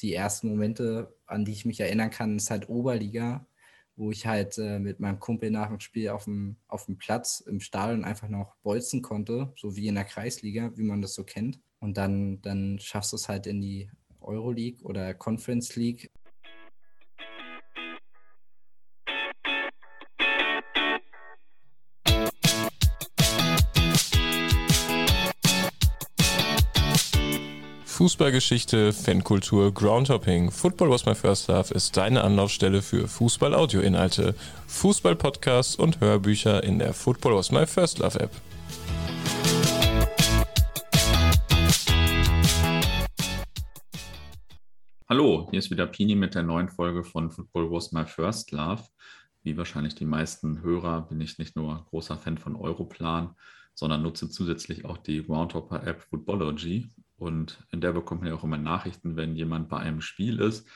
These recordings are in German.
die ersten Momente, an die ich mich erinnern kann, ist halt Oberliga, wo ich halt äh, mit meinem Kumpel nach dem Spiel auf dem, auf dem Platz im Stadion einfach noch bolzen konnte, so wie in der Kreisliga, wie man das so kennt. Und dann, dann schaffst du es halt in die Euroleague oder Conference League. Fußballgeschichte, Fankultur, Groundhopping. Football was my first love ist deine Anlaufstelle für Fußball-Audio-Inhalte, Fußball-Podcasts und Hörbücher in der Football was my first love App. Hallo, hier ist wieder Pini mit der neuen Folge von Football was my first love. Wie wahrscheinlich die meisten Hörer bin ich nicht nur großer Fan von Europlan, sondern nutze zusätzlich auch die Groundhopper-App Footballogy und in der bekommt man ja auch immer Nachrichten, wenn jemand bei einem Spiel ist.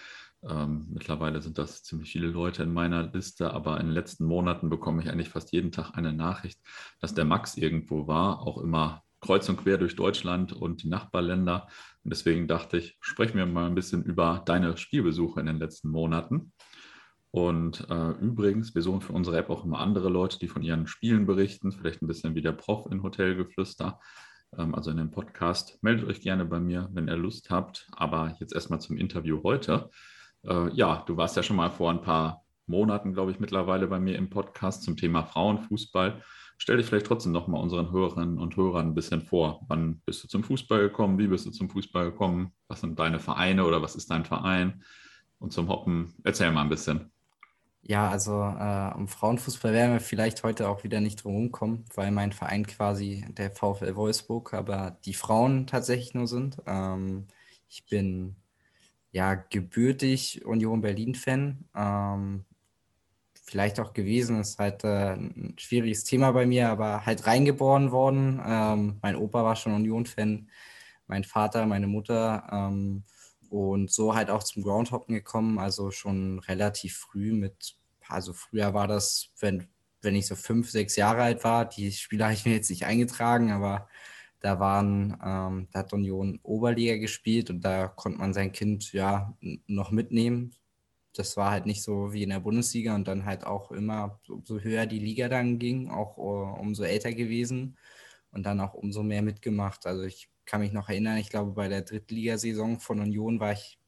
Ähm, mittlerweile sind das ziemlich viele Leute in meiner Liste, aber in den letzten Monaten bekomme ich eigentlich fast jeden Tag eine Nachricht, dass der Max irgendwo war, auch immer kreuz und quer durch Deutschland und die Nachbarländer. Und deswegen dachte ich, sprechen wir mal ein bisschen über deine Spielbesuche in den letzten Monaten. Und äh, übrigens, wir suchen für unsere App auch immer andere Leute, die von ihren Spielen berichten, vielleicht ein bisschen wie der Prof in Hotelgeflüster. Ähm, also in dem Podcast. Meldet euch gerne bei mir, wenn ihr Lust habt. Aber jetzt erstmal zum Interview heute. Äh, ja, du warst ja schon mal vor ein paar Monaten, glaube ich, mittlerweile bei mir im Podcast zum Thema Frauenfußball. Stell dich vielleicht trotzdem nochmal unseren Hörerinnen und Hörern ein bisschen vor. Wann bist du zum Fußball gekommen? Wie bist du zum Fußball gekommen? Was sind deine Vereine oder was ist dein Verein? Und zum Hoppen, erzähl mal ein bisschen. Ja, also äh, um Frauenfußball werden wir vielleicht heute auch wieder nicht drum kommen, weil mein Verein quasi der VfL Wolfsburg, aber die Frauen tatsächlich nur sind. Ähm, ich bin ja gebürtig Union Berlin-Fan. Ähm, vielleicht auch gewesen, ist halt äh, ein schwieriges Thema bei mir, aber halt reingeboren worden. Ähm, mein Opa war schon Union-Fan, mein Vater, meine Mutter. Und so halt auch zum Groundhoppen gekommen, also schon relativ früh mit, also früher war das, wenn, wenn ich so fünf, sechs Jahre alt war, die Spiele habe ich mir jetzt nicht eingetragen, aber da waren, ähm, da hat Union Oberliga gespielt und da konnte man sein Kind ja noch mitnehmen. Das war halt nicht so wie in der Bundesliga und dann halt auch immer, umso höher die Liga dann ging, auch uh, umso älter gewesen und dann auch umso mehr mitgemacht. Also ich kann mich noch erinnern, ich glaube, bei der Drittligasaison von Union war ich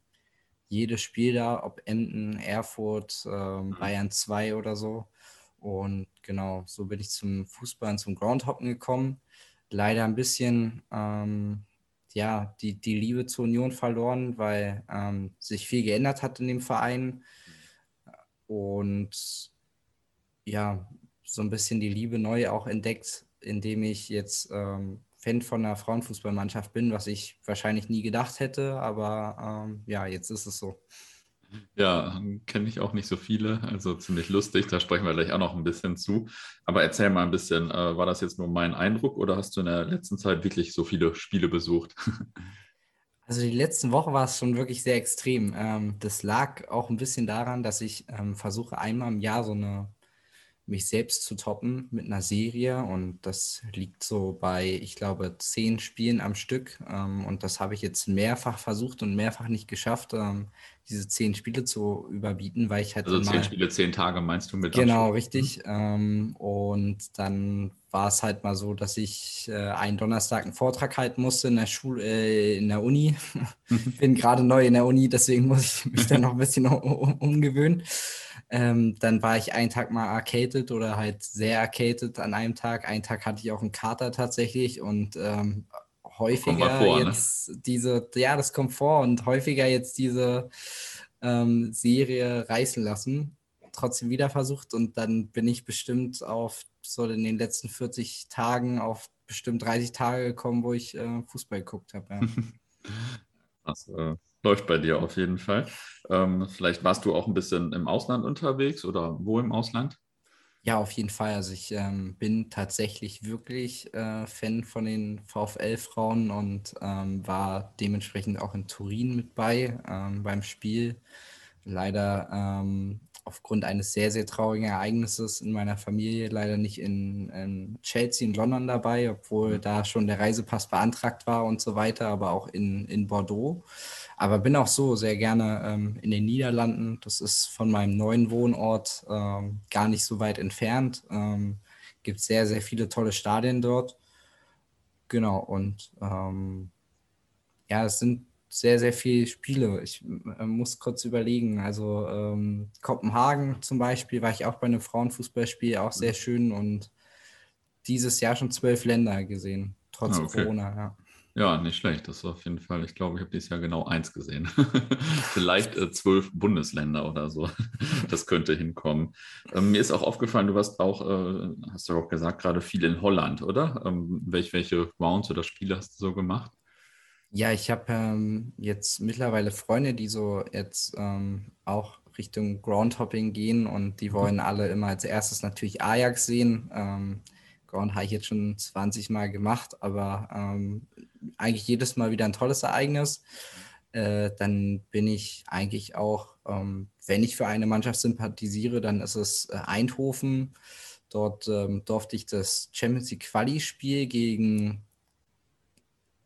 jedes Spiel da, ob Emden, Erfurt, ähm, mhm. Bayern 2 oder so. Und genau, so bin ich zum Fußball und zum Groundhoppen gekommen. Leider ein bisschen, ähm, ja, die, die Liebe zur Union verloren, weil ähm, sich viel geändert hat in dem Verein. Und ja, so ein bisschen die Liebe neu auch entdeckt, indem ich jetzt ähm, Fan von einer Frauenfußballmannschaft bin, was ich wahrscheinlich nie gedacht hätte, aber ähm, ja, jetzt ist es so. Ja, kenne ich auch nicht so viele, also ziemlich lustig, da sprechen wir gleich auch noch ein bisschen zu. Aber erzähl mal ein bisschen, äh, war das jetzt nur mein Eindruck oder hast du in der letzten Zeit wirklich so viele Spiele besucht? Also die letzten Woche war es schon wirklich sehr extrem. Ähm, das lag auch ein bisschen daran, dass ich ähm, versuche, einmal im Jahr so eine mich selbst zu toppen mit einer Serie und das liegt so bei, ich glaube, zehn Spielen am Stück. Ähm, und das habe ich jetzt mehrfach versucht und mehrfach nicht geschafft, ähm, diese zehn Spiele zu überbieten, weil ich halt. Also zehn Spiele, zehn Tage meinst du mit? Genau, Anspruch. richtig. Mhm. Ähm, und dann war es halt mal so, dass ich äh, einen Donnerstag einen Vortrag halten musste in der Schule, äh, in der Uni. Bin gerade neu in der Uni, deswegen muss ich mich dann noch ein bisschen um, umgewöhnen. Ähm, dann war ich einen Tag mal arcaded oder halt sehr arcaded an einem Tag. Einen Tag hatte ich auch einen Kater tatsächlich und ähm, häufiger vor, ne? jetzt ne? diese, ja, das kommt vor und häufiger jetzt diese ähm, Serie reißen lassen. Trotzdem wieder versucht und dann bin ich bestimmt auf so in den letzten 40 Tagen auf bestimmt 30 Tage gekommen, wo ich äh, Fußball geguckt habe. Ja. das äh, läuft bei dir auf jeden Fall. Ähm, vielleicht warst du auch ein bisschen im Ausland unterwegs oder wo im Ausland? Ja, auf jeden Fall. Also ich ähm, bin tatsächlich wirklich äh, Fan von den VfL-Frauen und ähm, war dementsprechend auch in Turin mit bei ähm, beim Spiel. Leider ähm, aufgrund eines sehr, sehr traurigen Ereignisses in meiner Familie leider nicht in, in Chelsea in London dabei, obwohl mhm. da schon der Reisepass beantragt war und so weiter, aber auch in, in Bordeaux. Aber bin auch so sehr gerne ähm, in den Niederlanden. Das ist von meinem neuen Wohnort ähm, gar nicht so weit entfernt. Ähm, gibt sehr, sehr viele tolle Stadien dort. Genau, und ähm, ja, es sind sehr, sehr viele Spiele. Ich äh, muss kurz überlegen. Also ähm, Kopenhagen zum Beispiel war ich auch bei einem Frauenfußballspiel, auch sehr schön und dieses Jahr schon zwölf Länder gesehen, trotz ah, okay. Corona, ja. Ja, nicht schlecht. Das war auf jeden Fall, ich glaube, ich habe dieses Jahr genau eins gesehen. Vielleicht äh, zwölf Bundesländer oder so. das könnte hinkommen. Ähm, mir ist auch aufgefallen, du warst auch, äh, hast du auch gesagt, gerade viel in Holland, oder? Ähm, welche, welche Rounds oder Spiele hast du so gemacht? Ja, ich habe ähm, jetzt mittlerweile Freunde, die so jetzt ähm, auch Richtung Groundhopping gehen und die mhm. wollen alle immer als erstes natürlich Ajax sehen. Ähm, Ground habe ich jetzt schon 20 Mal gemacht, aber ähm, eigentlich jedes Mal wieder ein tolles Ereignis. Äh, dann bin ich eigentlich auch, ähm, wenn ich für eine Mannschaft sympathisiere, dann ist es äh, Eindhoven. Dort ähm, durfte ich das Champions League Quali-Spiel gegen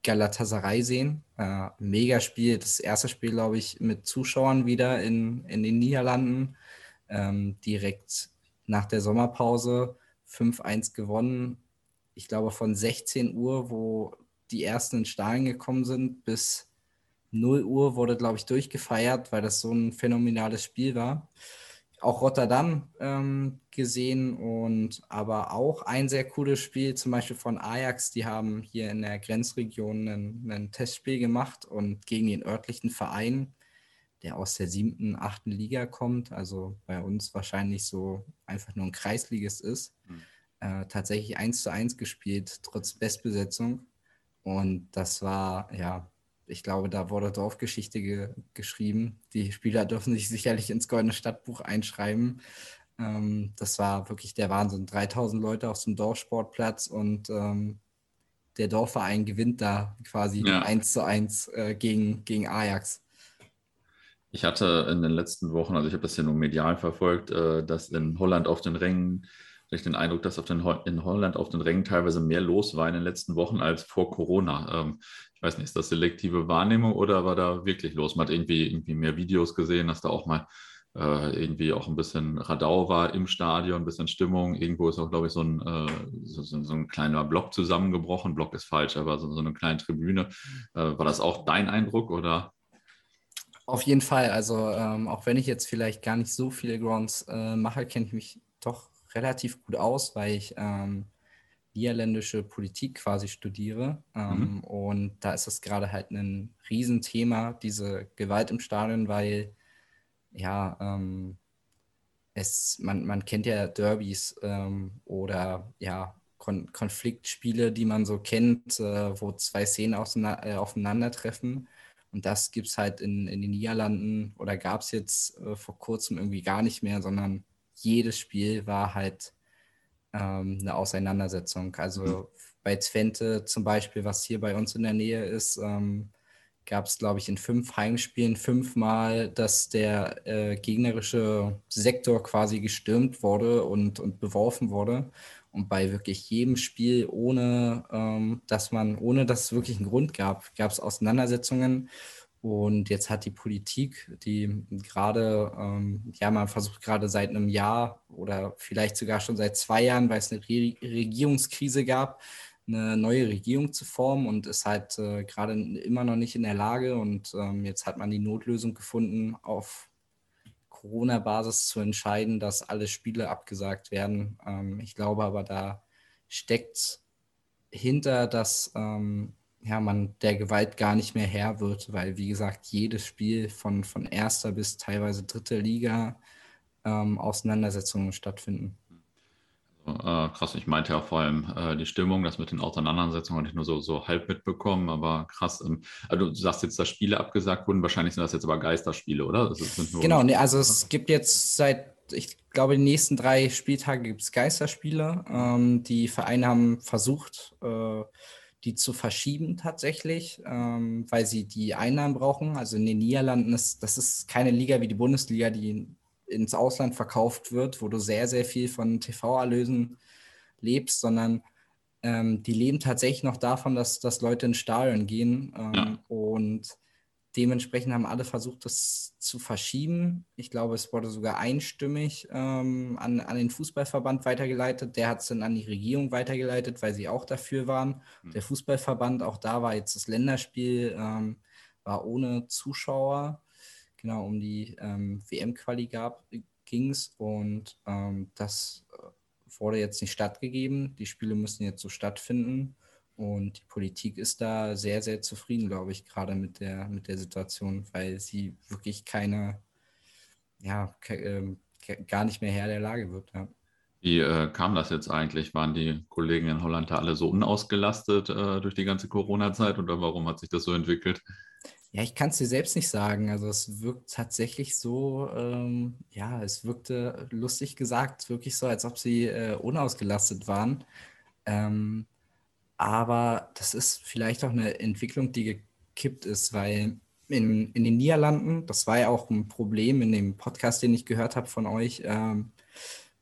Galatasaray sehen. Äh, mega Spiel, das erste Spiel, glaube ich, mit Zuschauern wieder in, in den Niederlanden. Ähm, direkt nach der Sommerpause 5-1 gewonnen. Ich glaube, von 16 Uhr, wo die ersten in Stahlen gekommen sind, bis 0 Uhr wurde, glaube ich, durchgefeiert, weil das so ein phänomenales Spiel war auch Rotterdam ähm, gesehen und aber auch ein sehr cooles Spiel, zum Beispiel von Ajax. Die haben hier in der Grenzregion ein, ein Testspiel gemacht und gegen den örtlichen Verein, der aus der siebten, achten Liga kommt, also bei uns wahrscheinlich so einfach nur ein Kreisligist ist, mhm. äh, tatsächlich 1 zu 1 gespielt, trotz Bestbesetzung. Und das war, ja, ich glaube, da wurde Dorfgeschichte ge geschrieben. Die Spieler dürfen sich sicherlich ins Goldene Stadtbuch einschreiben. Ähm, das war wirklich der Wahnsinn. 3000 Leute auf dem Dorfsportplatz und ähm, der Dorfverein gewinnt da quasi ja. 1 zu 1 äh, gegen, gegen Ajax. Ich hatte in den letzten Wochen, also ich habe das ja nur medial verfolgt, äh, dass in Holland auf den Rängen ich den Eindruck, dass auf den, in Holland auf den Rängen teilweise mehr los war in den letzten Wochen als vor Corona. Ähm, ich weiß nicht, ist das selektive Wahrnehmung oder war da wirklich los? Man hat irgendwie, irgendwie mehr Videos gesehen, dass da auch mal äh, irgendwie auch ein bisschen Radau war im Stadion, ein bisschen Stimmung. Irgendwo ist auch, glaube ich, so ein, äh, so, so, ein kleiner Block zusammengebrochen. Block ist falsch, aber so, so eine kleine Tribüne. Äh, war das auch dein Eindruck oder? Auf jeden Fall. Also ähm, auch wenn ich jetzt vielleicht gar nicht so viele Grounds äh, mache, kenne ich mich doch relativ gut aus, weil ich ähm, niederländische Politik quasi studiere. Ähm, mhm. Und da ist es gerade halt ein Riesenthema, diese Gewalt im Stadion, weil ja, ähm, es, man, man kennt ja Derbys ähm, oder ja, Kon Konfliktspiele, die man so kennt, äh, wo zwei Szenen äh, aufeinandertreffen. Und das gibt es halt in, in den Niederlanden oder gab es jetzt äh, vor kurzem irgendwie gar nicht mehr, sondern jedes Spiel war halt ähm, eine Auseinandersetzung. Also mhm. bei Twente zum Beispiel, was hier bei uns in der Nähe ist, ähm, gab es, glaube ich, in fünf Heimspielen fünfmal, dass der äh, gegnerische Sektor quasi gestürmt wurde und, und beworfen wurde. Und bei wirklich jedem Spiel, ohne ähm, dass man, ohne dass es wirklich einen Grund gab, gab es Auseinandersetzungen. Und jetzt hat die Politik, die gerade, ähm, ja, man versucht gerade seit einem Jahr oder vielleicht sogar schon seit zwei Jahren, weil es eine Re Regierungskrise gab, eine neue Regierung zu formen und ist halt äh, gerade immer noch nicht in der Lage. Und ähm, jetzt hat man die Notlösung gefunden, auf Corona-Basis zu entscheiden, dass alle Spiele abgesagt werden. Ähm, ich glaube aber, da steckt hinter, dass ähm, ja, man der Gewalt gar nicht mehr Herr wird, weil, wie gesagt, jedes Spiel von, von erster bis teilweise dritter Liga ähm, Auseinandersetzungen stattfinden. Also, äh, krass, ich meinte ja vor allem äh, die Stimmung, das mit den Auseinandersetzungen habe ich nur so, so halb mitbekommen, aber krass. Ähm, also du sagst jetzt, dass Spiele abgesagt wurden, wahrscheinlich sind das jetzt aber Geisterspiele, oder? genau, nee, also es gibt jetzt seit, ich glaube, die nächsten drei Spieltage gibt es Geisterspiele. Ähm, die Vereine haben versucht, äh, die zu verschieben tatsächlich, ähm, weil sie die Einnahmen brauchen. Also in den Niederlanden ist das ist keine Liga wie die Bundesliga, die ins Ausland verkauft wird, wo du sehr, sehr viel von TV-Erlösen lebst, sondern ähm, die leben tatsächlich noch davon, dass, dass Leute ins Stadion gehen. Ähm, ja. Und dementsprechend haben alle versucht, das zu verschieben. Ich glaube, es wurde sogar einstimmig ähm, an, an den Fußballverband weitergeleitet. Der hat es dann an die Regierung weitergeleitet, weil sie auch dafür waren. Mhm. Der Fußballverband, auch da war jetzt das Länderspiel, ähm, war ohne Zuschauer. Genau, um die ähm, WM-Quali ging es und ähm, das äh, wurde jetzt nicht stattgegeben. Die Spiele müssen jetzt so stattfinden. Und die Politik ist da sehr, sehr zufrieden, glaube ich, gerade mit der, mit der Situation, weil sie wirklich keine, ja, ke äh, gar nicht mehr Herr der Lage wird. Ja. Wie äh, kam das jetzt eigentlich? Waren die Kollegen in Holland da alle so unausgelastet äh, durch die ganze Corona-Zeit oder warum hat sich das so entwickelt? Ja, ich kann es dir selbst nicht sagen. Also es wirkt tatsächlich so, ähm, ja, es wirkte lustig gesagt, wirklich so, als ob sie äh, unausgelastet waren. Ähm, aber das ist vielleicht auch eine Entwicklung, die gekippt ist, weil in, in den Niederlanden, das war ja auch ein Problem in dem Podcast, den ich gehört habe von euch, ähm,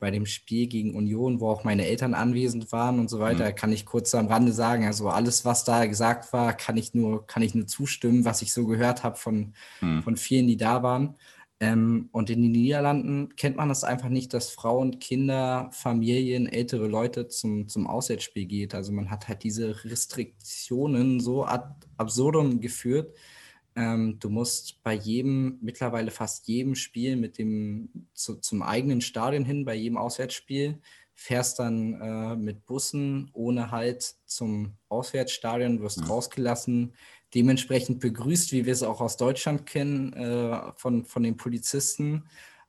bei dem Spiel gegen Union, wo auch meine Eltern anwesend waren und so weiter, mhm. kann ich kurz am Rande sagen. Also alles, was da gesagt war, kann ich nur, kann ich nur zustimmen, was ich so gehört habe von, mhm. von vielen, die da waren. Ähm, und in den Niederlanden kennt man das einfach nicht, dass Frauen, Kinder, Familien, ältere Leute zum, zum Auswärtsspiel geht. Also man hat halt diese Restriktionen so ad absurdum geführt. Ähm, du musst bei jedem, mittlerweile fast jedem Spiel mit dem zu, zum eigenen Stadion hin, bei jedem Auswärtsspiel, fährst dann äh, mit Bussen ohne Halt zum Auswärtsstadion, wirst mhm. rausgelassen, dementsprechend begrüßt, wie wir es auch aus Deutschland kennen, äh, von, von den Polizisten.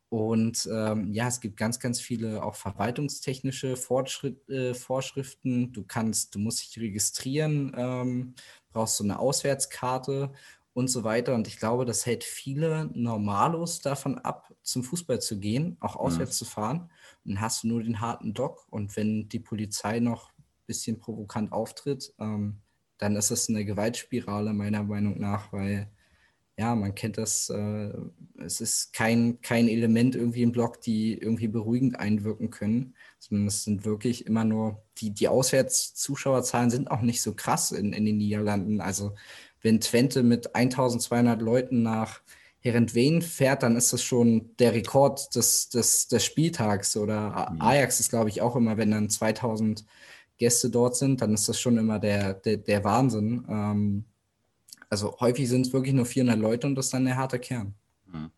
Und ähm, ja, es gibt ganz, ganz viele auch verwaltungstechnische Fortschritt, äh, Vorschriften. Du kannst, du musst dich registrieren, ähm, brauchst so eine Auswärtskarte und so weiter. Und ich glaube, das hält viele Normalos davon ab, zum Fußball zu gehen, auch auswärts mhm. zu fahren. Dann hast du nur den harten Dock. Und wenn die Polizei noch ein bisschen provokant auftritt, ähm, dann ist es eine Gewaltspirale meiner Meinung nach, weil ja, man kennt das, äh, es ist kein, kein Element irgendwie im Block, die irgendwie beruhigend einwirken können, sondern es sind wirklich immer nur, die, die Auswärtszuschauerzahlen sind auch nicht so krass in, in den Niederlanden. Also wenn Twente mit 1200 Leuten nach Herentween fährt, dann ist das schon der Rekord des, des, des Spieltags. Oder mhm. Ajax ist, glaube ich, auch immer, wenn dann 2000 Gäste dort sind, dann ist das schon immer der, der, der Wahnsinn. Ähm, also häufig sind es wirklich nur 400 Leute und das ist dann der harte Kern. Mhm.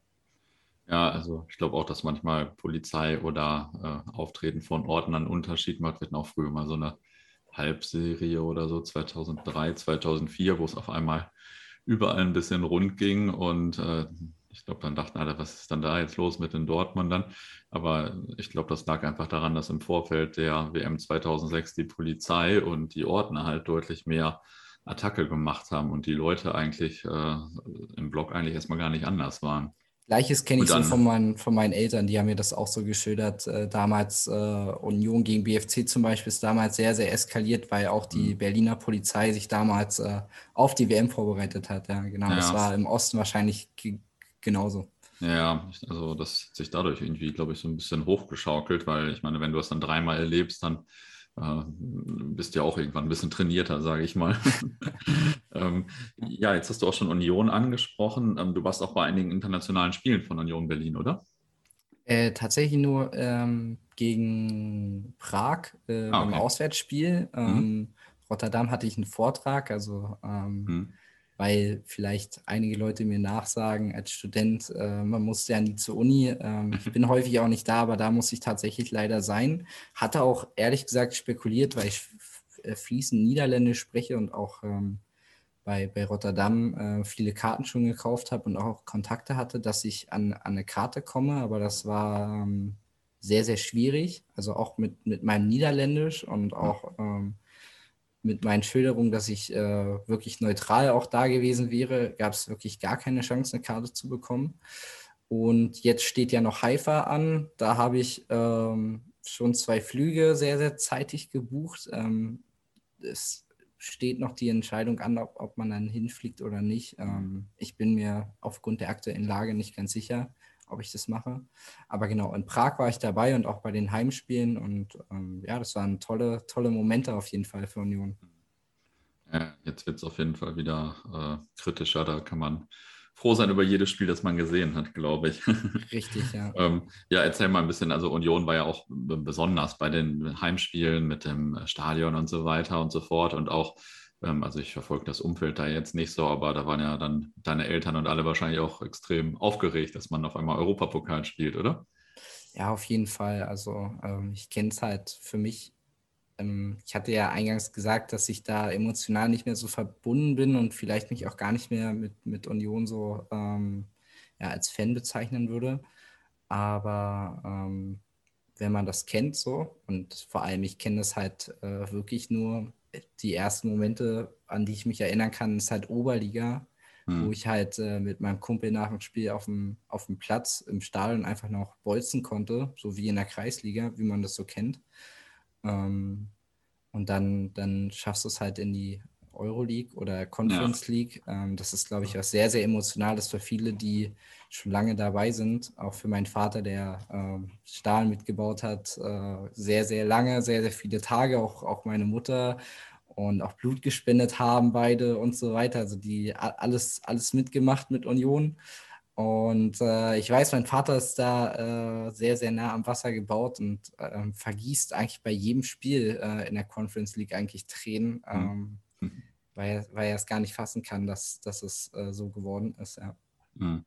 Ja, also ich glaube auch, dass manchmal Polizei oder äh, Auftreten von Orten einen Unterschied macht. Wir hatten auch früher mal so eine Halbserie oder so, 2003, 2004, wo es auf einmal überall ein bisschen rund ging und äh, ich glaube, dann dachten alle, was ist dann da jetzt los mit den Dortmundern? Aber ich glaube, das lag einfach daran, dass im Vorfeld der WM 2006 die Polizei und die Ordner halt deutlich mehr Attacke gemacht haben und die Leute eigentlich äh, im Block eigentlich erstmal gar nicht anders waren. Gleiches kenne ich dann, so von meinen, von meinen Eltern, die haben mir das auch so geschildert. Äh, damals äh, Union gegen BFC zum Beispiel ist damals sehr, sehr eskaliert, weil auch die mhm. Berliner Polizei sich damals äh, auf die WM vorbereitet hat. Ja, genau. Ja, das war im Osten wahrscheinlich genauso. Ja, also das hat sich dadurch irgendwie, glaube ich, so ein bisschen hochgeschaukelt, weil ich meine, wenn du es dann dreimal erlebst, dann äh, bist du ja auch irgendwann ein bisschen trainierter, sage ich mal. ähm, ja, jetzt hast du auch schon Union angesprochen. Ähm, du warst auch bei einigen internationalen Spielen von Union Berlin, oder? Äh, tatsächlich nur ähm, gegen Prag äh, ah, okay. beim Auswärtsspiel. Mhm. Ähm, Rotterdam hatte ich einen Vortrag, also ähm, mhm weil vielleicht einige Leute mir nachsagen, als Student, äh, man muss ja nie zur Uni. Ähm, ich bin häufig auch nicht da, aber da muss ich tatsächlich leider sein. Hatte auch ehrlich gesagt spekuliert, weil ich äh, fließend Niederländisch spreche und auch ähm, bei, bei Rotterdam äh, viele Karten schon gekauft habe und auch Kontakte hatte, dass ich an, an eine Karte komme, aber das war ähm, sehr, sehr schwierig. Also auch mit, mit meinem Niederländisch und auch ähm, mit meinen Schilderungen, dass ich äh, wirklich neutral auch da gewesen wäre, gab es wirklich gar keine Chance, eine Karte zu bekommen. Und jetzt steht ja noch Haifa an. Da habe ich ähm, schon zwei Flüge sehr, sehr zeitig gebucht. Ähm, es steht noch die Entscheidung an, ob, ob man dann hinfliegt oder nicht. Ähm, ich bin mir aufgrund der aktuellen Lage nicht ganz sicher ob ich das mache. Aber genau, in Prag war ich dabei und auch bei den Heimspielen und ähm, ja, das waren tolle, tolle Momente auf jeden Fall für Union. Ja, jetzt wird es auf jeden Fall wieder äh, kritischer, da kann man froh sein über jedes Spiel, das man gesehen hat, glaube ich. Richtig, ja. ähm, ja, erzähl mal ein bisschen. Also Union war ja auch besonders bei den Heimspielen mit dem Stadion und so weiter und so fort und auch also ich verfolge das Umfeld da jetzt nicht so, aber da waren ja dann deine Eltern und alle wahrscheinlich auch extrem aufgeregt, dass man auf einmal Europapokal spielt, oder? Ja, auf jeden Fall. Also ähm, ich kenne es halt für mich. Ähm, ich hatte ja eingangs gesagt, dass ich da emotional nicht mehr so verbunden bin und vielleicht mich auch gar nicht mehr mit, mit Union so ähm, ja, als Fan bezeichnen würde. Aber ähm, wenn man das kennt so und vor allem ich kenne das halt äh, wirklich nur die ersten Momente, an die ich mich erinnern kann, ist halt Oberliga, mhm. wo ich halt äh, mit meinem Kumpel nach dem Spiel auf dem, auf dem Platz im Stadion einfach noch bolzen konnte, so wie in der Kreisliga, wie man das so kennt. Ähm, und dann, dann schaffst du es halt in die Euroleague oder Conference ja. League. Ähm, das ist, glaube ich, was sehr, sehr Emotionales für viele, die schon lange dabei sind. Auch für meinen Vater, der ähm, Stahl mitgebaut hat, äh, sehr, sehr lange, sehr, sehr viele Tage. Auch, auch meine Mutter und auch Blut gespendet haben beide und so weiter. Also die alles, alles mitgemacht mit Union. Und äh, ich weiß, mein Vater ist da äh, sehr, sehr nah am Wasser gebaut und äh, vergießt eigentlich bei jedem Spiel äh, in der Conference League eigentlich Tränen. Mhm. Weil, weil er es gar nicht fassen kann, dass, dass es äh, so geworden ist. Ja. Hm.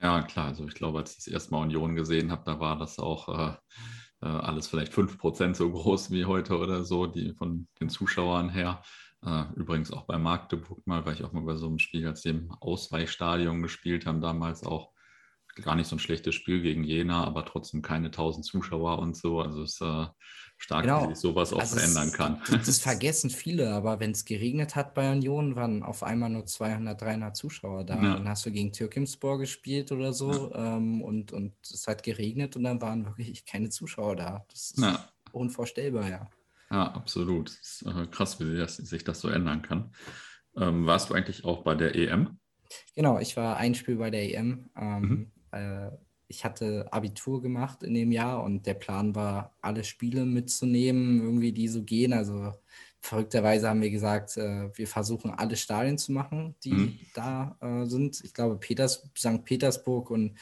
ja, klar. Also ich glaube, als ich das erste Mal Union gesehen habe, da war das auch äh, äh alles vielleicht 5% so groß wie heute oder so, die von den Zuschauern her. Äh, übrigens auch bei Magdeburg mal, weil ich auch mal bei so einem Spiel als dem Ausweichstadion gespielt haben, damals auch gar nicht so ein schlechtes Spiel gegen Jena, aber trotzdem keine 1000 Zuschauer und so. Also es äh, stark, genau. wie sich sowas auch also verändern kann. Das, das, vergessen viele, aber wenn es geregnet hat bei Union, waren auf einmal nur 200, 300 Zuschauer da. Ja. Dann hast du gegen Türkimspor gespielt oder so ja. ähm, und, und es hat geregnet und dann waren wirklich keine Zuschauer da. Das ist ja. unvorstellbar, ja. Ja, absolut. Das ist äh, krass, wie das, sich das so ändern kann. Ähm, warst du eigentlich auch bei der EM? Genau, ich war ein Spiel bei der EM. Ähm, mhm. äh, ich hatte Abitur gemacht in dem Jahr und der Plan war, alle Spiele mitzunehmen, irgendwie die so gehen. Also verrückterweise haben wir gesagt, äh, wir versuchen alle Stadien zu machen, die mhm. da äh, sind. Ich glaube, Peters, St. Petersburg und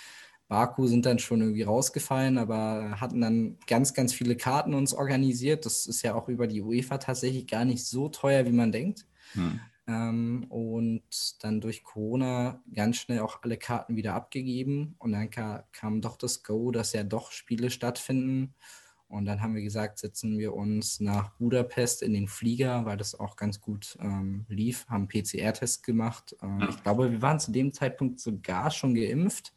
Baku sind dann schon irgendwie rausgefallen, aber hatten dann ganz, ganz viele Karten uns organisiert. Das ist ja auch über die UEFA tatsächlich gar nicht so teuer, wie man denkt. Mhm. Ähm, und dann durch Corona ganz schnell auch alle Karten wieder abgegeben. Und dann ka kam doch das Go, dass ja doch Spiele stattfinden. Und dann haben wir gesagt, setzen wir uns nach Budapest in den Flieger, weil das auch ganz gut ähm, lief, haben PCR-Test gemacht. Ähm, ich glaube, wir waren zu dem Zeitpunkt sogar schon geimpft.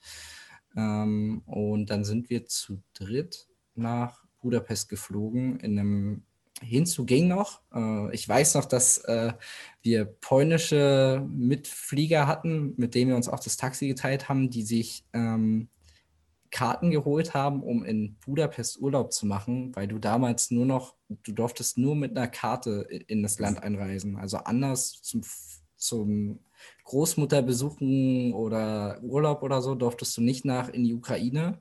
Ähm, und dann sind wir zu dritt nach Budapest geflogen in einem Hinzu ging noch. Äh, ich weiß noch, dass äh, wir polnische Mitflieger hatten, mit denen wir uns auch das Taxi geteilt haben, die sich ähm, Karten geholt haben, um in Budapest Urlaub zu machen, weil du damals nur noch, du durftest nur mit einer Karte in das Land einreisen. Also anders zum, zum Großmutterbesuchen oder Urlaub oder so durftest du nicht nach in die Ukraine.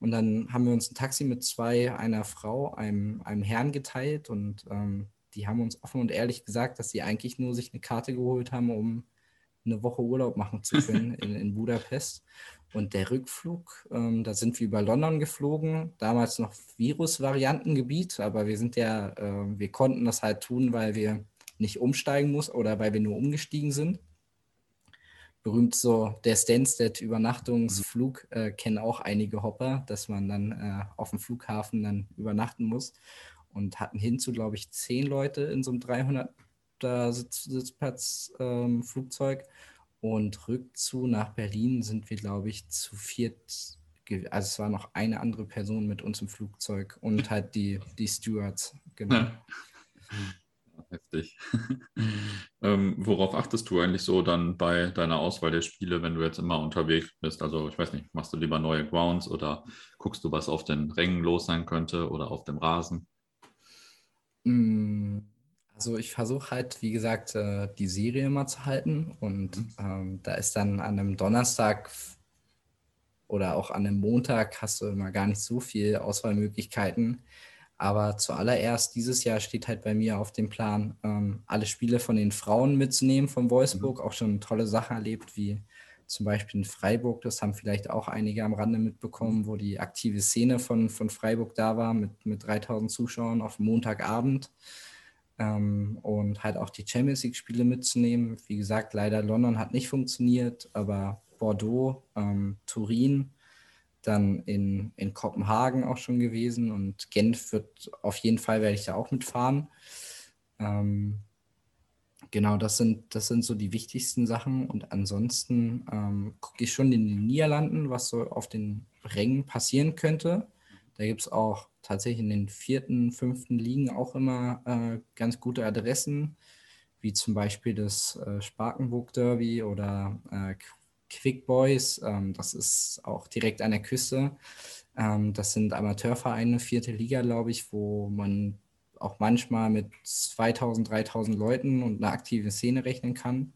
Und dann haben wir uns ein Taxi mit zwei, einer Frau, einem, einem Herrn geteilt. Und ähm, die haben uns offen und ehrlich gesagt, dass sie eigentlich nur sich eine Karte geholt haben, um eine Woche Urlaub machen zu können in, in Budapest. Und der Rückflug, ähm, da sind wir über London geflogen, damals noch Virus-Variantengebiet, aber wir sind ja, äh, wir konnten das halt tun, weil wir nicht umsteigen mussten oder weil wir nur umgestiegen sind berühmt so der Stansted Übernachtungsflug äh, kennen auch einige Hopper, dass man dann äh, auf dem Flughafen dann übernachten muss und hatten hinzu, glaube ich, zehn Leute in so einem 300 Sitz, Sitzplatz ähm, Flugzeug und rückzu nach Berlin sind wir, glaube ich, zu viert. Also es war noch eine andere Person mit uns im Flugzeug und halt die, die Stewards, genau. Ja. Heftig. ähm, worauf achtest du eigentlich so dann bei deiner Auswahl der Spiele, wenn du jetzt immer unterwegs bist? Also ich weiß nicht, machst du lieber neue Grounds oder guckst du, was auf den Rängen los sein könnte oder auf dem Rasen? Mm, also ich versuche halt, wie gesagt, äh, die Serie immer zu halten und mhm. ähm, da ist dann an einem Donnerstag oder auch an einem Montag hast du immer gar nicht so viel Auswahlmöglichkeiten. Aber zuallererst dieses Jahr steht halt bei mir auf dem Plan, ähm, alle Spiele von den Frauen mitzunehmen von Wolfsburg. Mhm. Auch schon tolle Sachen erlebt wie zum Beispiel in Freiburg, das haben vielleicht auch einige am Rande mitbekommen, wo die aktive Szene von, von Freiburg da war mit, mit 3000 Zuschauern auf Montagabend ähm, und halt auch die Champions League-Spiele mitzunehmen. Wie gesagt, leider London hat nicht funktioniert, aber Bordeaux, ähm, Turin, dann in, in Kopenhagen auch schon gewesen und Genf wird auf jeden Fall, werde ich da auch mitfahren. Ähm, genau, das sind, das sind so die wichtigsten Sachen und ansonsten ähm, gucke ich schon in den Niederlanden, was so auf den Rängen passieren könnte. Da gibt es auch tatsächlich in den vierten, fünften Ligen auch immer äh, ganz gute Adressen, wie zum Beispiel das äh, Sparkenburg Derby oder äh, Quick Boys. Ähm, das ist auch direkt an der Küste. Ähm, das sind Amateurvereine, vierte Liga, glaube ich, wo man auch manchmal mit 2000, 3000 Leuten und einer aktiven Szene rechnen kann.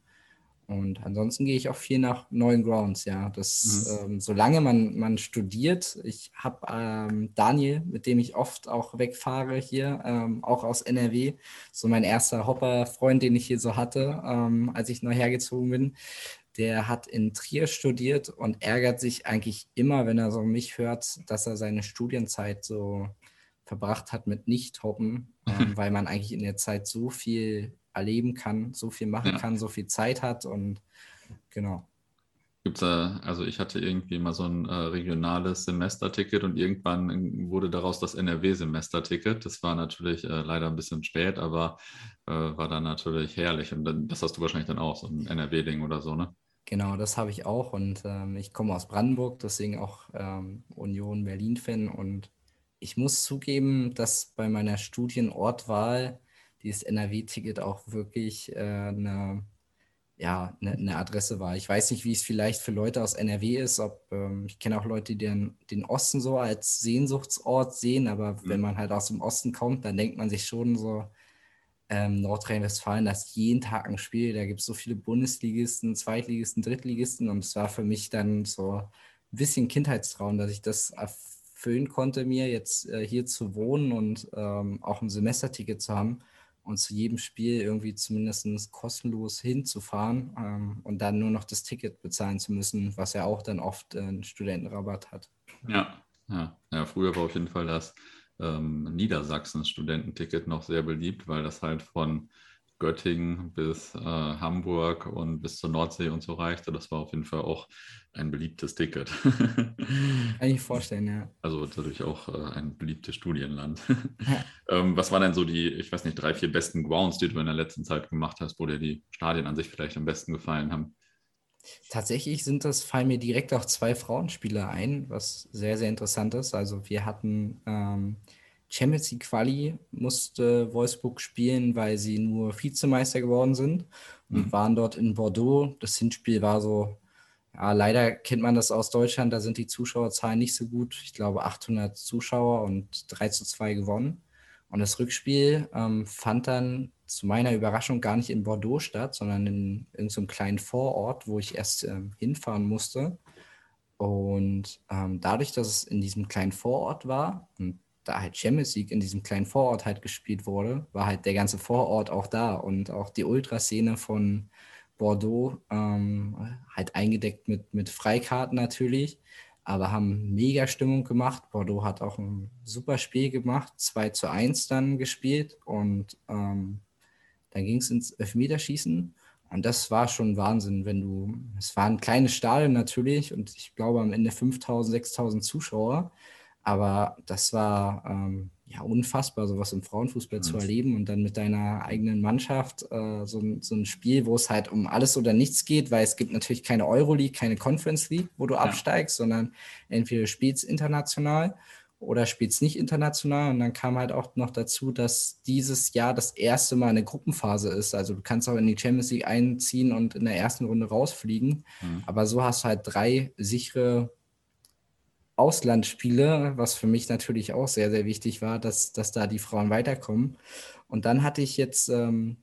Und ansonsten gehe ich auch viel nach neuen Grounds, ja. Das, mhm. ähm, solange man, man studiert, ich habe ähm, Daniel, mit dem ich oft auch wegfahre hier, ähm, auch aus NRW, so mein erster Hopper-Freund, den ich hier so hatte, ähm, als ich neu hergezogen bin. Der hat in Trier studiert und ärgert sich eigentlich immer, wenn er so mich hört, dass er seine Studienzeit so verbracht hat mit Nicht-Hoppen, ähm, weil man eigentlich in der Zeit so viel erleben kann, so viel machen ja. kann, so viel Zeit hat und genau. Gibt's da, also ich hatte irgendwie mal so ein äh, regionales Semesterticket und irgendwann wurde daraus das NRW-Semesterticket. Das war natürlich äh, leider ein bisschen spät, aber äh, war dann natürlich herrlich. Und dann, das hast du wahrscheinlich dann auch, so ein NRW-Ding oder so, ne? Genau, das habe ich auch. Und ähm, ich komme aus Brandenburg, deswegen auch ähm, Union Berlin-Fan. Und ich muss zugeben, dass bei meiner Studienortwahl dieses NRW-Ticket auch wirklich äh, eine, ja, eine, eine, Adresse war. Ich weiß nicht, wie es vielleicht für Leute aus NRW ist, ob ähm, ich kenne auch Leute, die den, den Osten so als Sehnsuchtsort sehen, aber mhm. wenn man halt aus dem Osten kommt, dann denkt man sich schon so, ähm, Nordrhein-Westfalen, da ist jeden Tag ein Spiel, da gibt es so viele Bundesligisten, Zweitligisten, Drittligisten und es war für mich dann so ein bisschen Kindheitstraum, dass ich das erfüllen konnte, mir jetzt äh, hier zu wohnen und ähm, auch ein Semesterticket zu haben und zu jedem Spiel irgendwie zumindest kostenlos hinzufahren ähm, und dann nur noch das Ticket bezahlen zu müssen, was ja auch dann oft äh, einen Studentenrabatt hat. Ja, ja, ja, früher war auf jeden Fall das ähm, Niedersachsen-Studententicket noch sehr beliebt, weil das halt von Göttingen bis äh, Hamburg und bis zur Nordsee und so reichte. Das war auf jeden Fall auch ein beliebtes Ticket. Kann ich vorstellen, ja. Also natürlich auch äh, ein beliebtes Studienland. Ja. ähm, was waren denn so die, ich weiß nicht, drei, vier besten Grounds, die du in der letzten Zeit gemacht hast, wo dir die Stadien an sich vielleicht am besten gefallen haben? Tatsächlich sind das, fallen mir direkt auch zwei Frauenspieler ein, was sehr, sehr interessant ist. Also wir hatten ähm, Champions League Quali musste Wolfsburg spielen, weil sie nur Vizemeister geworden sind und mhm. waren dort in Bordeaux. Das Hinspiel war so, ja, leider kennt man das aus Deutschland, da sind die Zuschauerzahlen nicht so gut. Ich glaube 800 Zuschauer und 3 zu 2 gewonnen. Und das Rückspiel ähm, fand dann zu meiner Überraschung gar nicht in Bordeaux statt, sondern in irgendeinem so kleinen Vorort, wo ich erst ähm, hinfahren musste. Und ähm, dadurch, dass es in diesem kleinen Vorort war und da halt Champions League in diesem kleinen Vorort halt gespielt wurde, war halt der ganze Vorort auch da und auch die Ultraszene von Bordeaux ähm, halt eingedeckt mit, mit Freikarten natürlich, aber haben mega Stimmung gemacht. Bordeaux hat auch ein super Spiel gemacht, 2 zu 1 dann gespielt und ähm, dann ging es ins Elfmeterschießen. Und das war schon Wahnsinn, wenn du, es war ein kleines natürlich und ich glaube am Ende 5000, 6000 Zuschauer. Aber das war ähm, ja unfassbar, sowas im Frauenfußball mhm. zu erleben und dann mit deiner eigenen Mannschaft äh, so, so, ein Spiel, wo es halt um alles oder nichts geht, weil es gibt natürlich keine Euroleague, keine Conference League, wo du ja. absteigst, sondern entweder spielst international oder spielst nicht international. Und dann kam halt auch noch dazu, dass dieses Jahr das erste Mal eine Gruppenphase ist. Also du kannst auch in die Champions League einziehen und in der ersten Runde rausfliegen. Mhm. Aber so hast du halt drei sichere Auslandsspiele, was für mich natürlich auch sehr, sehr wichtig war, dass, dass da die Frauen weiterkommen. Und dann hatte ich jetzt ähm,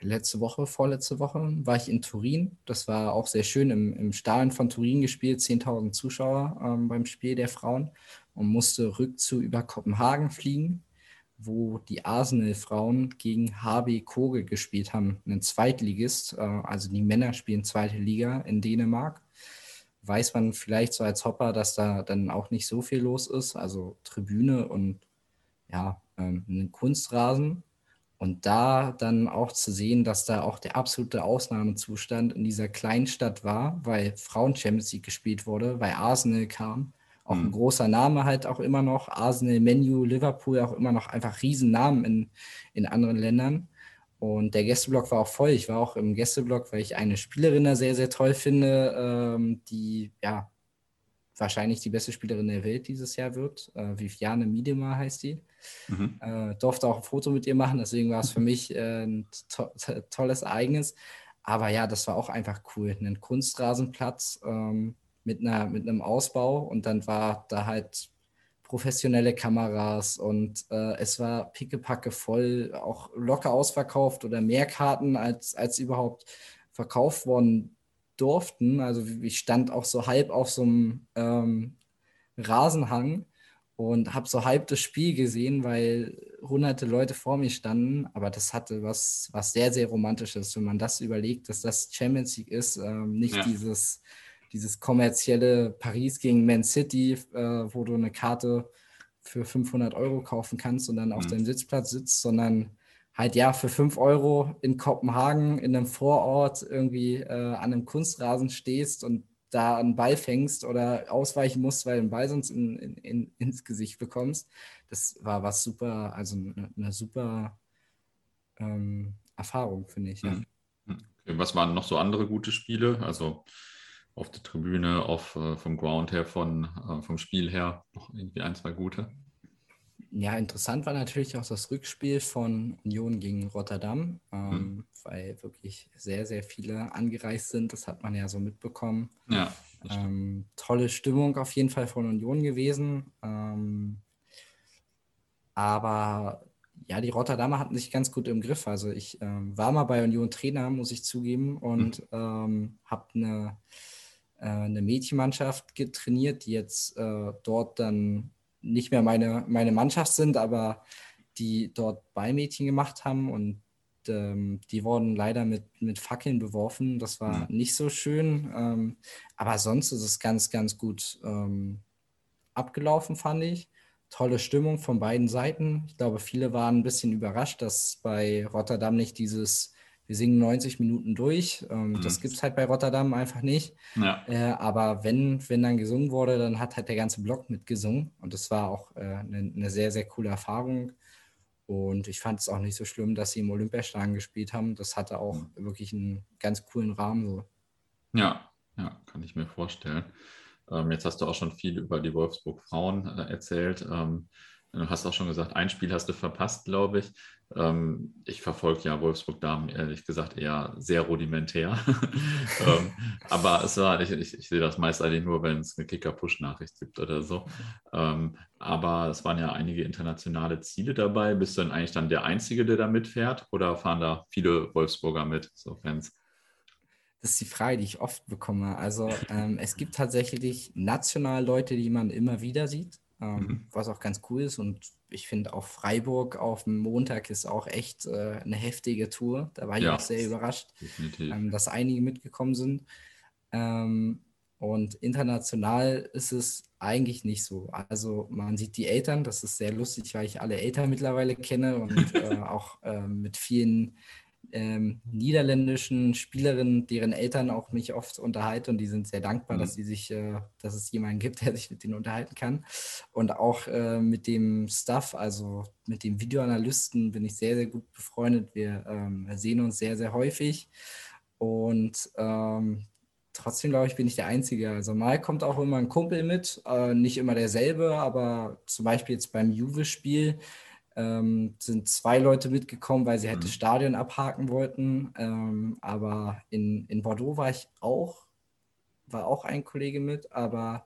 letzte Woche, vorletzte Woche, war ich in Turin. Das war auch sehr schön im, im Stadion von Turin gespielt, 10.000 Zuschauer ähm, beim Spiel der Frauen und musste rückzu über Kopenhagen fliegen. wo die Arsenal-Frauen gegen HB Kogel gespielt haben, einen Zweitligist. Äh, also die Männer spielen zweite Liga in Dänemark. Weiß man vielleicht so als Hopper, dass da dann auch nicht so viel los ist. Also Tribüne und ja, ähm, einen Kunstrasen. Und da dann auch zu sehen, dass da auch der absolute Ausnahmezustand in dieser Kleinstadt war, weil Frauen Champions League gespielt wurde, weil Arsenal kam auch ein mhm. großer Name halt auch immer noch. Arsenal, Menu, Liverpool auch immer noch einfach Riesennamen in, in anderen Ländern. Und der Gästeblock war auch voll. Ich war auch im Gästeblock, weil ich eine Spielerin da sehr, sehr toll finde, ähm, die ja wahrscheinlich die beste Spielerin der Welt dieses Jahr wird. Äh, Viviane Miedema heißt die. Mhm. Äh, durfte auch ein Foto mit ihr machen, deswegen war es für mich äh, ein to tolles Ereignis. Aber ja, das war auch einfach cool. Ein Kunstrasenplatz. Ähm, mit, einer, mit einem Ausbau und dann war da halt professionelle Kameras und äh, es war pickepacke voll, auch locker ausverkauft oder mehr Karten als, als überhaupt verkauft worden durften. Also ich stand auch so halb auf so einem ähm, Rasenhang und habe so halb das Spiel gesehen, weil hunderte Leute vor mir standen. Aber das hatte was, was sehr, sehr Romantisches, wenn man das überlegt, dass das Champions League ist, ähm, nicht ja. dieses dieses kommerzielle Paris gegen Man City, äh, wo du eine Karte für 500 Euro kaufen kannst und dann auf mhm. deinem Sitzplatz sitzt, sondern halt ja für 5 Euro in Kopenhagen in einem Vorort irgendwie äh, an einem Kunstrasen stehst und da einen Ball fängst oder ausweichen musst, weil du den Ball sonst in, in, in, ins Gesicht bekommst. Das war was super, also eine, eine super ähm, Erfahrung, finde ich. Ja. Mhm. Okay. Was waren noch so andere gute Spiele? Also auf der Tribüne, auf, äh, vom Ground her, von, äh, vom Spiel her noch irgendwie ein, zwei gute. Ja, interessant war natürlich auch das Rückspiel von Union gegen Rotterdam, ähm, hm. weil wirklich sehr, sehr viele angereist sind. Das hat man ja so mitbekommen. Ja. Ähm, tolle Stimmung auf jeden Fall von Union gewesen. Ähm, aber ja, die Rotterdamer hatten sich ganz gut im Griff. Also ich ähm, war mal bei Union Trainer, muss ich zugeben, und hm. habe eine äh, eine Mädchenmannschaft getrainiert, die jetzt äh, dort dann nicht mehr meine, meine Mannschaft sind, aber die dort Ballmädchen gemacht haben und ähm, die wurden leider mit, mit Fackeln beworfen. Das war mhm. nicht so schön. Ähm, aber sonst ist es ganz, ganz gut ähm, abgelaufen, fand ich. Tolle Stimmung von beiden Seiten. Ich glaube, viele waren ein bisschen überrascht, dass bei Rotterdam nicht dieses wir singen 90 Minuten durch. Ähm, mhm. Das gibt es halt bei Rotterdam einfach nicht. Ja. Äh, aber wenn, wenn dann gesungen wurde, dann hat halt der ganze Block mitgesungen. Und das war auch eine äh, ne sehr, sehr coole Erfahrung. Und ich fand es auch nicht so schlimm, dass sie im Olympiastadion gespielt haben. Das hatte auch mhm. wirklich einen ganz coolen Rahmen. So. Ja, ja, kann ich mir vorstellen. Ähm, jetzt hast du auch schon viel über die Wolfsburg Frauen äh, erzählt. Ähm, Du hast auch schon gesagt, ein Spiel hast du verpasst, glaube ich. Ähm, ich verfolge ja Wolfsburg Damen ehrlich gesagt eher sehr rudimentär. aber es war, ich, ich, ich, sehe das meist eigentlich nur, wenn es eine Kicker-Push-Nachricht gibt oder so. Aber es waren ja einige internationale Ziele dabei. Bist du denn eigentlich dann der Einzige, der da mitfährt oder fahren da viele Wolfsburger mit, so Fans? Das ist die Frage, die ich oft bekomme. Also ähm, es gibt tatsächlich national Leute, die man immer wieder sieht ähm, mhm. was auch ganz cool ist. Und ich finde auch Freiburg auf dem Montag ist auch echt äh, eine heftige Tour. Da war ich auch sehr überrascht, ähm, dass einige mitgekommen sind. Ähm, und international ist es eigentlich nicht so. Also man sieht die Eltern, das ist sehr lustig, weil ich alle Eltern mittlerweile kenne und äh, auch äh, mit vielen ähm, niederländischen Spielerinnen, deren Eltern auch mich oft unterhalten und die sind sehr dankbar, mhm. dass sie sich, äh, dass es jemanden gibt, der sich mit denen unterhalten kann. Und auch äh, mit dem Staff, also mit dem Videoanalysten bin ich sehr, sehr gut befreundet. Wir ähm, sehen uns sehr, sehr häufig. Und ähm, trotzdem, glaube ich, bin ich der Einzige. Also mal kommt auch immer ein Kumpel mit, äh, nicht immer derselbe, aber zum Beispiel jetzt beim Juve-Spiel ähm, sind zwei Leute mitgekommen, weil sie halt mhm. das Stadion abhaken wollten. Ähm, aber in, in Bordeaux war ich auch, war auch ein Kollege mit, aber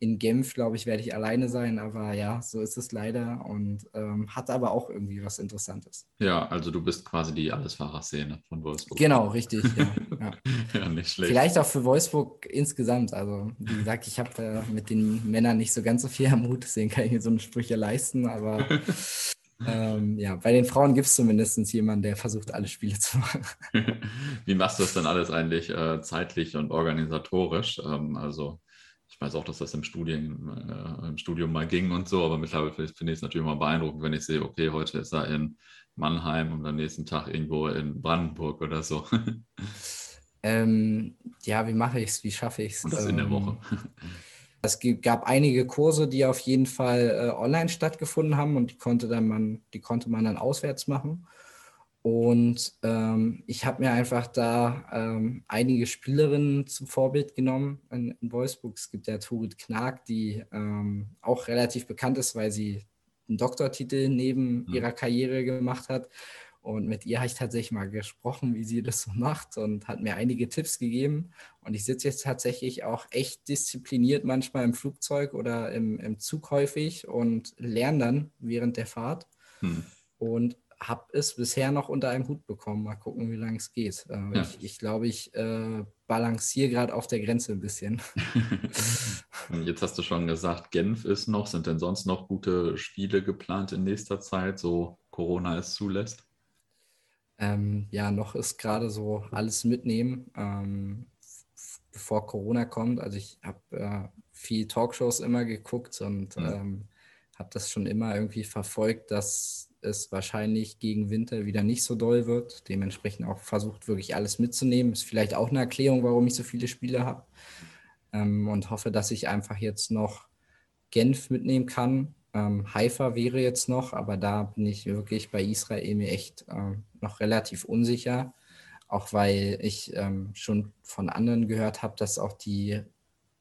in Genf, glaube ich, werde ich alleine sein, aber ja, so ist es leider und ähm, hat aber auch irgendwie was Interessantes. Ja, also du bist quasi die Allesfahrerszene von Wolfsburg. Genau, richtig. Ja, ja. ja, nicht schlecht. Vielleicht auch für Wolfsburg insgesamt. Also, wie gesagt, ich habe äh, mit den Männern nicht so ganz so viel am Mut, deswegen kann ich mir so eine Sprüche leisten, aber ähm, ja, bei den Frauen gibt es zumindest jemanden, der versucht, alle Spiele zu machen. Wie machst du das dann alles eigentlich äh, zeitlich und organisatorisch? Ähm, also ich weiß auch, dass das im, Studien, äh, im Studium mal ging und so, aber mittlerweile finde ich es natürlich immer beeindruckend, wenn ich sehe, okay, heute ist er in Mannheim und am nächsten Tag irgendwo in Brandenburg oder so. Ähm, ja, wie mache ich es? Wie schaffe ich es? Das ähm, in der Woche. Es gab einige Kurse, die auf jeden Fall äh, online stattgefunden haben und die konnte dann man, die konnte man dann auswärts machen. Und ähm, ich habe mir einfach da ähm, einige Spielerinnen zum Vorbild genommen in, in Wolfsburg. Es gibt ja Turit Knag, die ähm, auch relativ bekannt ist, weil sie einen Doktortitel neben mhm. ihrer Karriere gemacht hat. Und mit ihr habe ich tatsächlich mal gesprochen, wie sie das so macht und hat mir einige Tipps gegeben. Und ich sitze jetzt tatsächlich auch echt diszipliniert manchmal im Flugzeug oder im, im Zug häufig und lerne dann während der Fahrt. Hm. Und habe es bisher noch unter einem Hut bekommen. Mal gucken, wie lange es geht. Äh, ja. Ich, ich glaube, ich äh, balanciere gerade auf der Grenze ein bisschen. Jetzt hast du schon gesagt, Genf ist noch. Sind denn sonst noch gute Spiele geplant in nächster Zeit, so Corona es zulässt? Ähm, ja, noch ist gerade so alles mitnehmen, ähm, bevor Corona kommt. Also ich habe äh, viel Talkshows immer geguckt und mhm. ähm, habe das schon immer irgendwie verfolgt, dass es wahrscheinlich gegen Winter wieder nicht so doll wird. Dementsprechend auch versucht, wirklich alles mitzunehmen. Ist vielleicht auch eine Erklärung, warum ich so viele Spiele habe. Ähm, und hoffe, dass ich einfach jetzt noch Genf mitnehmen kann. Ähm, Haifa wäre jetzt noch, aber da bin ich wirklich bei Israel mir echt äh, noch relativ unsicher. Auch weil ich ähm, schon von anderen gehört habe, dass auch die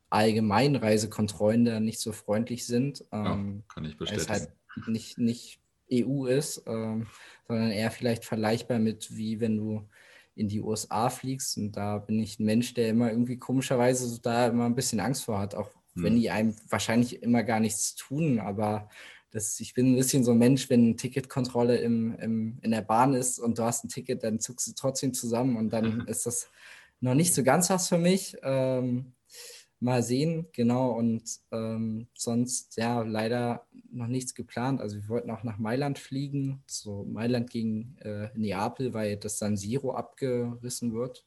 allgemeinen Reisekontrollen da nicht so freundlich sind. Ähm, ja, kann ich bestätigen. Weil es halt nicht, nicht EU ist, ähm, sondern eher vielleicht vergleichbar mit, wie wenn du in die USA fliegst. Und da bin ich ein Mensch, der immer irgendwie komischerweise so da immer ein bisschen Angst vor hat, auch hm. wenn die einem wahrscheinlich immer gar nichts tun. Aber das, ich bin ein bisschen so ein Mensch, wenn eine Ticketkontrolle im, im, in der Bahn ist und du hast ein Ticket, dann zuckst du trotzdem zusammen und dann ist das noch nicht so ganz was für mich. Ähm, mal sehen, genau. Und ähm, sonst, ja, leider noch nichts geplant. Also wir wollten auch nach Mailand fliegen, so Mailand gegen äh, Neapel, weil das San Siro abgerissen wird.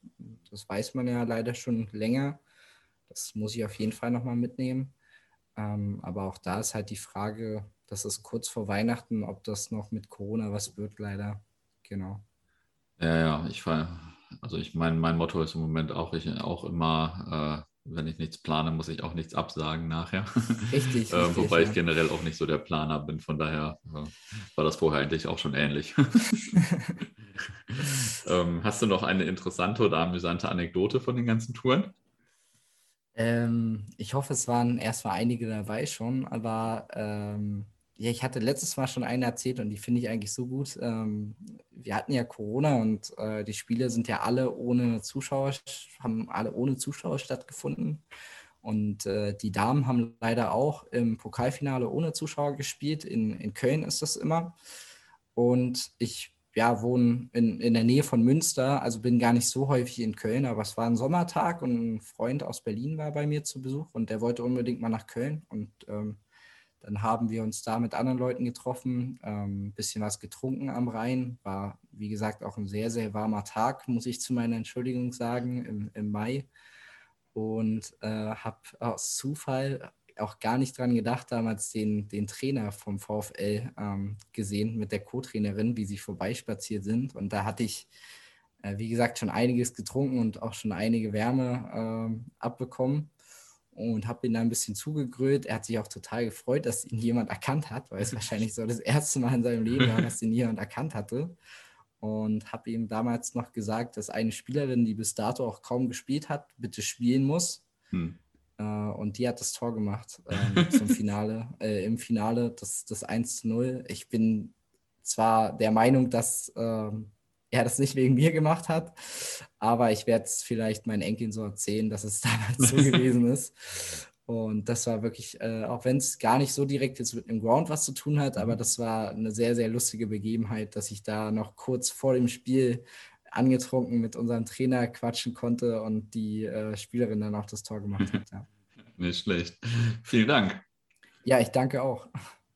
Das weiß man ja leider schon länger. Das muss ich auf jeden Fall nochmal mitnehmen. Ähm, aber auch da ist halt die Frage, das ist kurz vor Weihnachten, ob das noch mit Corona was wird, leider. Genau. Ja, ja, ich also ich meine, mein Motto ist im Moment auch, ich auch immer, äh, wenn ich nichts plane, muss ich auch nichts absagen nachher. Richtig. äh, richtig wobei ja. ich generell auch nicht so der Planer bin, von daher äh, war das vorher eigentlich auch schon ähnlich. ähm, hast du noch eine interessante oder amüsante Anekdote von den ganzen Touren? Ähm, ich hoffe, es waren erstmal einige dabei schon, aber ähm, ja, ich hatte letztes Mal schon eine erzählt und die finde ich eigentlich so gut. Ähm, wir hatten ja Corona und äh, die Spiele sind ja alle ohne Zuschauer, haben alle ohne Zuschauer stattgefunden. Und äh, die Damen haben leider auch im Pokalfinale ohne Zuschauer gespielt. In, in Köln ist das immer. Und ich ja, wohne in, in der Nähe von Münster, also bin gar nicht so häufig in Köln, aber es war ein Sommertag und ein Freund aus Berlin war bei mir zu Besuch und der wollte unbedingt mal nach Köln. Und ähm, dann haben wir uns da mit anderen Leuten getroffen, ein ähm, bisschen was getrunken am Rhein. War, wie gesagt, auch ein sehr, sehr warmer Tag, muss ich zu meiner Entschuldigung sagen, im, im Mai. Und äh, habe aus Zufall auch gar nicht dran gedacht, damals den, den Trainer vom VfL ähm, gesehen mit der Co-Trainerin, wie sie vorbeispaziert sind. Und da hatte ich, äh, wie gesagt, schon einiges getrunken und auch schon einige Wärme äh, abbekommen und habe ihn da ein bisschen zugegrölt. Er hat sich auch total gefreut, dass ihn jemand erkannt hat, weil es wahrscheinlich so das erste Mal in seinem Leben war, dass ihn jemand erkannt hatte. Und habe ihm damals noch gesagt, dass eine Spielerin, die bis dato auch kaum gespielt hat, bitte spielen muss. Hm. Äh, und die hat das Tor gemacht ähm, zum Finale, äh, im Finale, das, das 1 zu 0. Ich bin zwar der Meinung, dass ähm, er das nicht wegen mir gemacht hat, aber ich werde es vielleicht meinen Enkeln so erzählen, dass es damals so gewesen ist. Und das war wirklich, äh, auch wenn es gar nicht so direkt jetzt mit dem Ground was zu tun hat, aber mhm. das war eine sehr, sehr lustige Begebenheit, dass ich da noch kurz vor dem Spiel angetrunken mit unserem Trainer quatschen konnte und die äh, Spielerin dann auch das Tor gemacht hat. Ja. Nicht schlecht. Vielen Dank. Ja, ich danke auch.